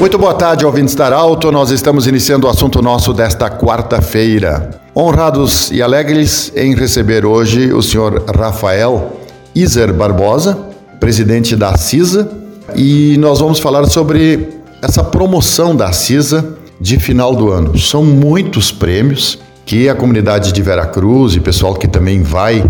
Muito boa tarde, ouvintes da Alto. Nós estamos iniciando o assunto nosso desta quarta-feira. Honrados e alegres em receber hoje o senhor Rafael Iser Barbosa, presidente da CISA, e nós vamos falar sobre essa promoção da CISA de final do ano. São muitos prêmios que a comunidade de Veracruz e pessoal que também vai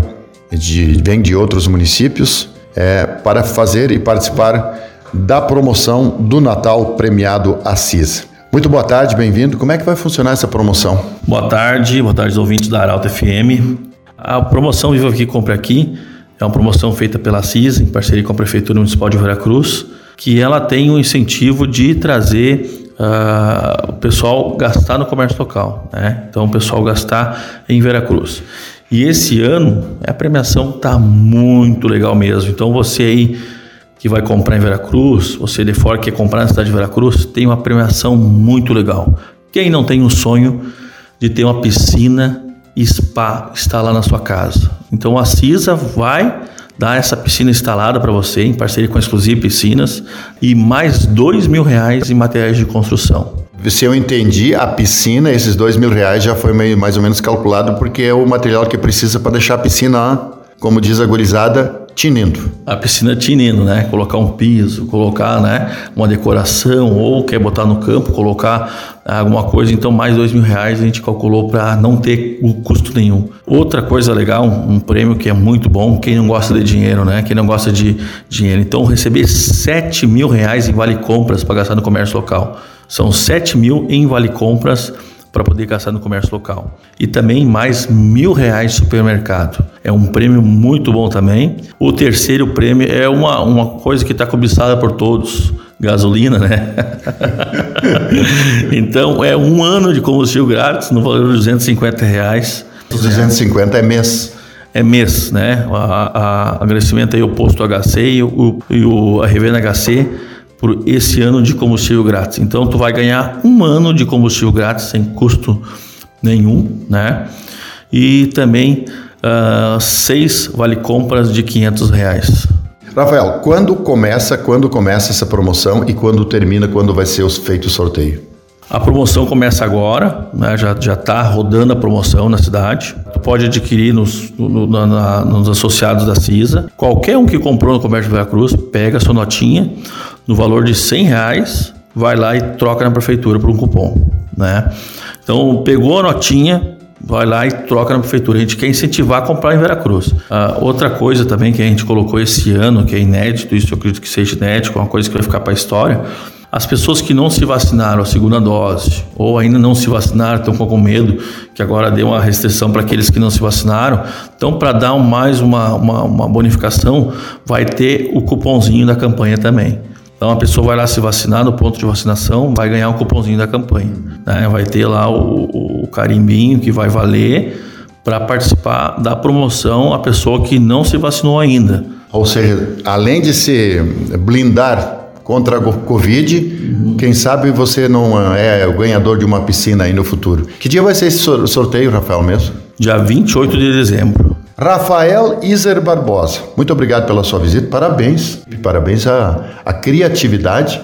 de, vem de outros municípios é, para fazer e participar da promoção do Natal premiado Assis. Muito boa tarde, bem-vindo. Como é que vai funcionar essa promoção? Boa tarde, boa tarde aos ouvintes da Arauto FM. A promoção Viva Aqui Compre Aqui é uma promoção feita pela Assis em parceria com a Prefeitura Municipal de Veracruz, que ela tem o incentivo de trazer uh, o pessoal gastar no comércio local, né? Então, o pessoal gastar em Veracruz. E esse ano a premiação está muito legal mesmo. Então, você aí que vai comprar em Veracruz, você de fora quer comprar na cidade de Veracruz, tem uma premiação muito legal. Quem não tem o sonho de ter uma piscina e spa lá na sua casa? Então a CISA vai dar essa piscina instalada para você, em parceria com a Exclusive Piscinas, e mais dois mil reais em materiais de construção. Se eu entendi, a piscina, esses dois mil reais já foi meio, mais ou menos calculado, porque é o material que precisa para deixar a piscina, como diz a gurizada, tinindo. A piscina tinindo, né? Colocar um piso, colocar né, uma decoração, ou quer botar no campo, colocar alguma coisa. Então, mais dois mil reais a gente calculou para não ter custo nenhum. Outra coisa legal, um, um, prêmio que é muito bom, quem não gosta de dinheiro, né? Quem não gosta de dinheiro. Então, receber sete mil reais em vale compras para gastar no comércio local. São sete mil em vale compras para poder gastar no comércio local. E também mais mil reais supermercado. É um prêmio muito bom também. O terceiro prêmio é uma, uma coisa que está cobiçada por todos. Gasolina, né? então é um ano de combustível grátis no valor de 250 reais. 250 é mês é mês, né? A, agradecimento aí ao posto HC e, o, e o, a revenda HC por esse ano de combustível grátis. Então tu vai ganhar um ano de combustível grátis sem custo nenhum, né? E também uh, seis vale compras de 500 reais. Rafael, quando começa, quando começa essa promoção e quando termina, quando vai ser feito o sorteio? A promoção começa agora, né? já está rodando a promoção na cidade. Tu pode adquirir nos, no, na, nos associados da CISA. Qualquer um que comprou no Comércio de Veracruz, pega a sua notinha no valor de 100 reais, vai lá e troca na prefeitura por um cupom. Né? Então, pegou a notinha, vai lá e troca na prefeitura. A gente quer incentivar a comprar em Veracruz. Ah, outra coisa também que a gente colocou esse ano, que é inédito, isso eu acredito que seja inédito, é uma coisa que vai ficar para a história, as pessoas que não se vacinaram a segunda dose ou ainda não se vacinaram, estão com medo, que agora deu uma restrição para aqueles que não se vacinaram. Então, para dar mais uma, uma, uma, bonificação, vai ter o cupomzinho da campanha também. Então, a pessoa vai lá se vacinar no ponto de vacinação, vai ganhar o cupomzinho da campanha. Né? Vai ter lá o, o carimbinho que vai valer para participar da promoção a pessoa que não se vacinou ainda. Ou seja, além de se blindar contra a Covid. Uhum. Quem sabe você não é o ganhador de uma piscina aí no futuro. Que dia vai ser esse sorteio, Rafael, mesmo? Dia 28 de dezembro. Rafael Iser Barbosa, muito obrigado pela sua visita, parabéns. Parabéns à, à criatividade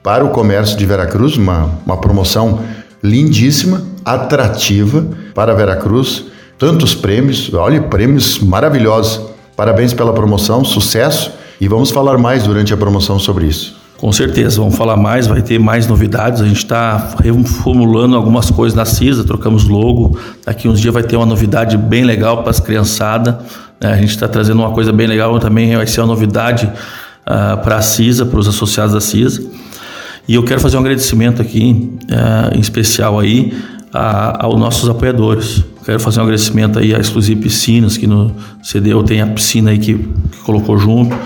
para o comércio de Veracruz, uma, uma promoção lindíssima, atrativa para Veracruz. Tantos prêmios, olha, prêmios maravilhosos. Parabéns pela promoção, sucesso e vamos falar mais durante a promoção sobre isso. Com certeza, vamos falar mais, vai ter mais novidades. A gente está reformulando algumas coisas na CISA, trocamos logo. Daqui uns dias vai ter uma novidade bem legal para as criançadas. Né? A gente está trazendo uma coisa bem legal também, vai ser uma novidade uh, para a CISA, para os associados da CISA. E eu quero fazer um agradecimento aqui, uh, em especial aí, a, aos nossos apoiadores. Quero fazer um agradecimento aí à Exclusive Piscinas, que no cedeu, tem a piscina aí que, que colocou junto,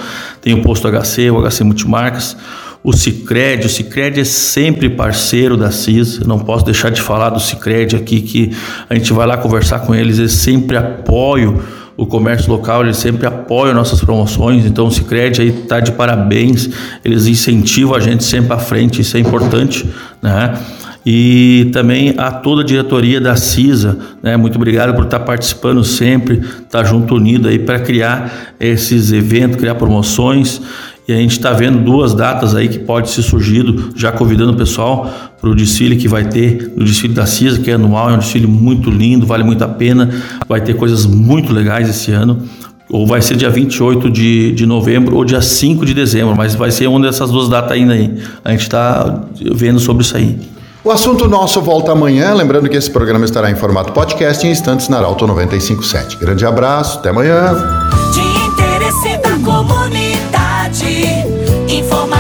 tem o posto HC, o HC Multimarcas, o Cicred, o Cicred é sempre parceiro da CIS, não posso deixar de falar do Cicred aqui, que a gente vai lá conversar com eles, eles sempre apoiam o comércio local, eles sempre apoiam nossas promoções, então o Cicred aí está de parabéns, eles incentivam a gente sempre à frente, isso é importante, né? e também a toda a diretoria da CISA, né? Muito obrigado por estar participando sempre, estar junto unido aí para criar esses eventos, criar promoções E a gente está vendo duas datas aí que pode ser surgido, já convidando o pessoal para o desfile que vai ter, o desfile da CISA, que é anual, é um desfile muito lindo, vale muito a pena. Vai ter coisas muito legais esse ano ou vai ser dia 28 de, de novembro ou dia 5 de dezembro, mas vai ser uma dessas duas datas ainda aí. A gente está vendo sobre isso aí. O assunto nosso volta amanhã, lembrando que esse programa estará em formato podcast em instantes na Arauto 957. Grande abraço, até amanhã.